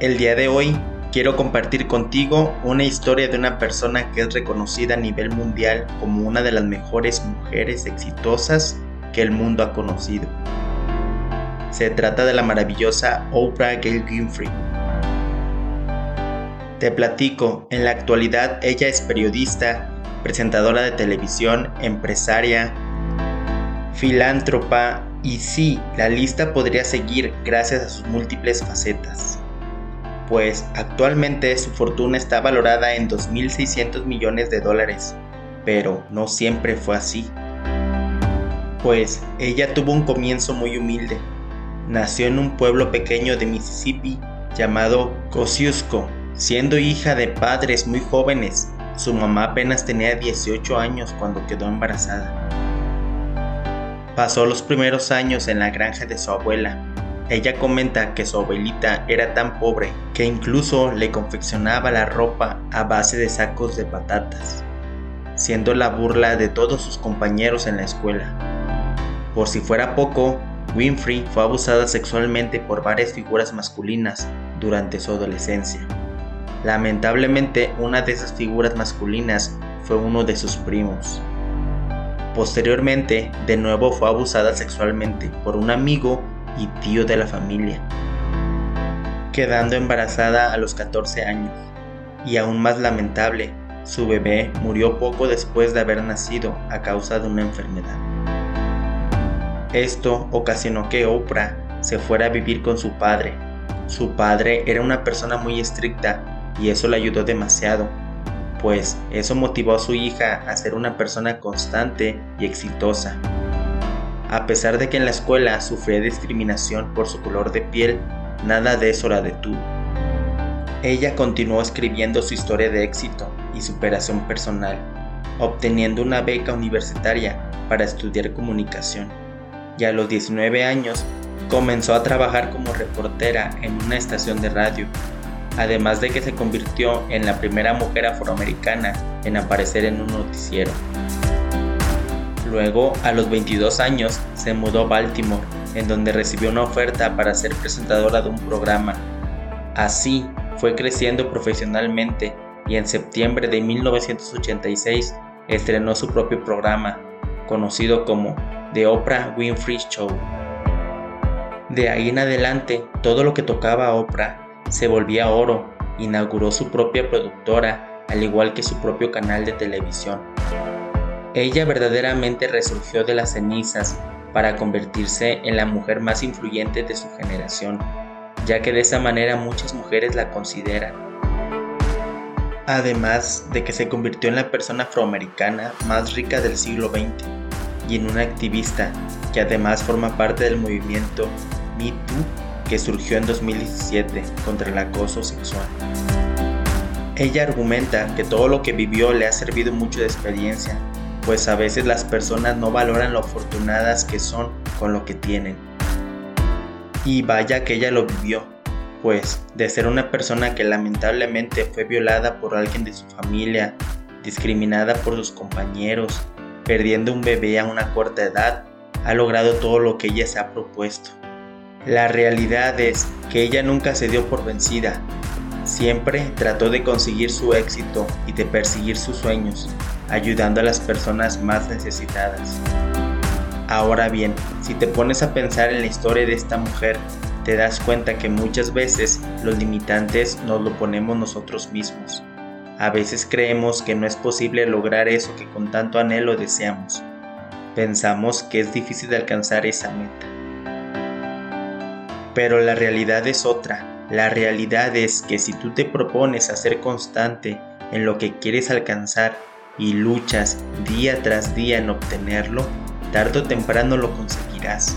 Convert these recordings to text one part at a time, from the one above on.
El día de hoy quiero compartir contigo una historia de una persona que es reconocida a nivel mundial como una de las mejores mujeres exitosas que el mundo ha conocido. Se trata de la maravillosa Oprah Gail Winfrey. Te platico, en la actualidad ella es periodista, presentadora de televisión, empresaria, filántropa y sí, la lista podría seguir gracias a sus múltiples facetas. Pues actualmente su fortuna está valorada en 2.600 millones de dólares, pero no siempre fue así. Pues ella tuvo un comienzo muy humilde. Nació en un pueblo pequeño de Mississippi llamado Kosciuszko, siendo hija de padres muy jóvenes. Su mamá apenas tenía 18 años cuando quedó embarazada. Pasó los primeros años en la granja de su abuela. Ella comenta que su abuelita era tan pobre que incluso le confeccionaba la ropa a base de sacos de patatas, siendo la burla de todos sus compañeros en la escuela. Por si fuera poco, Winfrey fue abusada sexualmente por varias figuras masculinas durante su adolescencia. Lamentablemente, una de esas figuras masculinas fue uno de sus primos. Posteriormente, de nuevo fue abusada sexualmente por un amigo y tío de la familia, quedando embarazada a los 14 años. Y aún más lamentable, su bebé murió poco después de haber nacido a causa de una enfermedad. Esto ocasionó que Oprah se fuera a vivir con su padre. Su padre era una persona muy estricta y eso le ayudó demasiado, pues eso motivó a su hija a ser una persona constante y exitosa. A pesar de que en la escuela sufría discriminación por su color de piel, nada de eso la detuvo. Ella continuó escribiendo su historia de éxito y superación personal, obteniendo una beca universitaria para estudiar comunicación. Y a los 19 años comenzó a trabajar como reportera en una estación de radio además de que se convirtió en la primera mujer afroamericana en aparecer en un noticiero. Luego, a los 22 años, se mudó a Baltimore, en donde recibió una oferta para ser presentadora de un programa. Así, fue creciendo profesionalmente y en septiembre de 1986 estrenó su propio programa, conocido como The Oprah Winfrey Show. De ahí en adelante, todo lo que tocaba Oprah se volvía oro, inauguró su propia productora, al igual que su propio canal de televisión. Ella verdaderamente resurgió de las cenizas para convertirse en la mujer más influyente de su generación, ya que de esa manera muchas mujeres la consideran. Además de que se convirtió en la persona afroamericana más rica del siglo XX y en una activista que además forma parte del movimiento Me Too que surgió en 2017 contra el acoso sexual. Ella argumenta que todo lo que vivió le ha servido mucho de experiencia, pues a veces las personas no valoran lo afortunadas que son con lo que tienen. Y vaya que ella lo vivió, pues de ser una persona que lamentablemente fue violada por alguien de su familia, discriminada por sus compañeros, perdiendo un bebé a una corta edad, ha logrado todo lo que ella se ha propuesto. La realidad es que ella nunca se dio por vencida. Siempre trató de conseguir su éxito y de perseguir sus sueños, ayudando a las personas más necesitadas. Ahora bien, si te pones a pensar en la historia de esta mujer, te das cuenta que muchas veces los limitantes nos lo ponemos nosotros mismos. A veces creemos que no es posible lograr eso que con tanto anhelo deseamos. Pensamos que es difícil alcanzar esa meta. Pero la realidad es otra. La realidad es que si tú te propones a ser constante en lo que quieres alcanzar y luchas día tras día en obtenerlo, tarde o temprano lo conseguirás.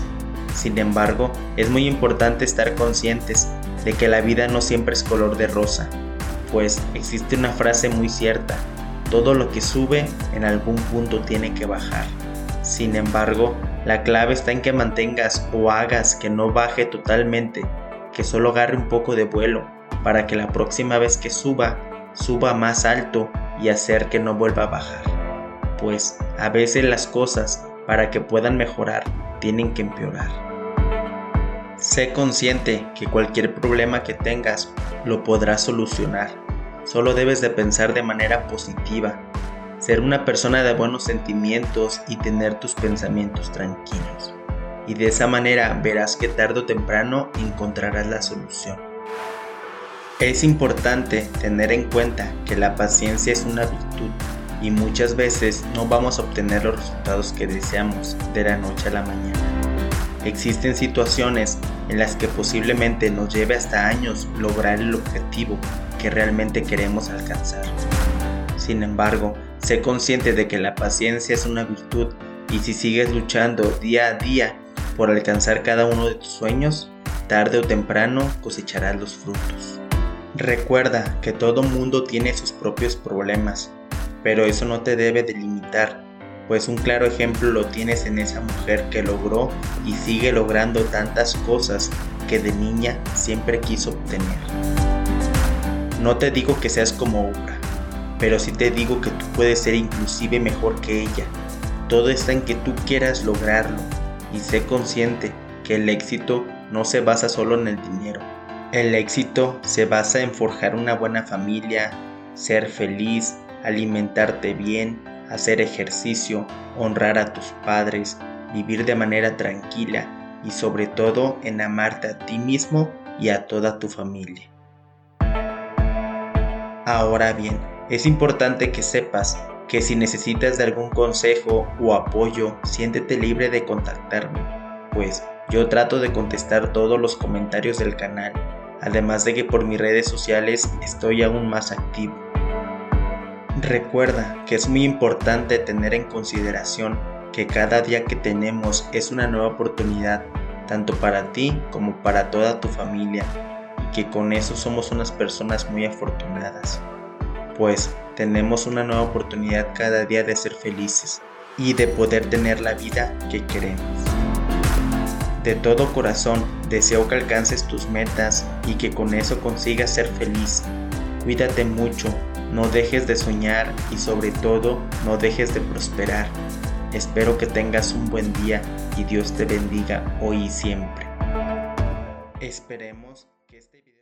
Sin embargo, es muy importante estar conscientes de que la vida no siempre es color de rosa, pues existe una frase muy cierta, todo lo que sube en algún punto tiene que bajar. Sin embargo, la clave está en que mantengas o hagas que no baje totalmente, que solo agarre un poco de vuelo, para que la próxima vez que suba, suba más alto y hacer que no vuelva a bajar. Pues a veces las cosas, para que puedan mejorar, tienen que empeorar. Sé consciente que cualquier problema que tengas lo podrás solucionar. Solo debes de pensar de manera positiva, ser una persona de buenos sentimientos y tener tus pensamientos tranquilos. Y de esa manera verás que tarde o temprano encontrarás la solución. Es importante tener en cuenta que la paciencia es una virtud y muchas veces no vamos a obtener los resultados que deseamos de la noche a la mañana. Existen situaciones en las que posiblemente nos lleve hasta años lograr el objetivo que realmente queremos alcanzar. Sin embargo, sé consciente de que la paciencia es una virtud y si sigues luchando día a día por alcanzar cada uno de tus sueños, tarde o temprano cosecharás los frutos. Recuerda que todo mundo tiene sus propios problemas, pero eso no te debe delimitar pues un claro ejemplo lo tienes en esa mujer que logró y sigue logrando tantas cosas que de niña siempre quiso obtener. No te digo que seas como Oprah, pero sí te digo que tú puedes ser inclusive mejor que ella. Todo está en que tú quieras lograrlo y sé consciente que el éxito no se basa solo en el dinero. El éxito se basa en forjar una buena familia, ser feliz, alimentarte bien, hacer ejercicio, honrar a tus padres, vivir de manera tranquila y sobre todo en amarte a ti mismo y a toda tu familia. Ahora bien, es importante que sepas que si necesitas de algún consejo o apoyo, siéntete libre de contactarme, pues yo trato de contestar todos los comentarios del canal, además de que por mis redes sociales estoy aún más activo. Recuerda que es muy importante tener en consideración que cada día que tenemos es una nueva oportunidad, tanto para ti como para toda tu familia, y que con eso somos unas personas muy afortunadas, pues tenemos una nueva oportunidad cada día de ser felices y de poder tener la vida que queremos. De todo corazón deseo que alcances tus metas y que con eso consigas ser feliz. Cuídate mucho no dejes de soñar y sobre todo no dejes de prosperar. Espero que tengas un buen día y Dios te bendiga hoy y siempre. Esperemos que este video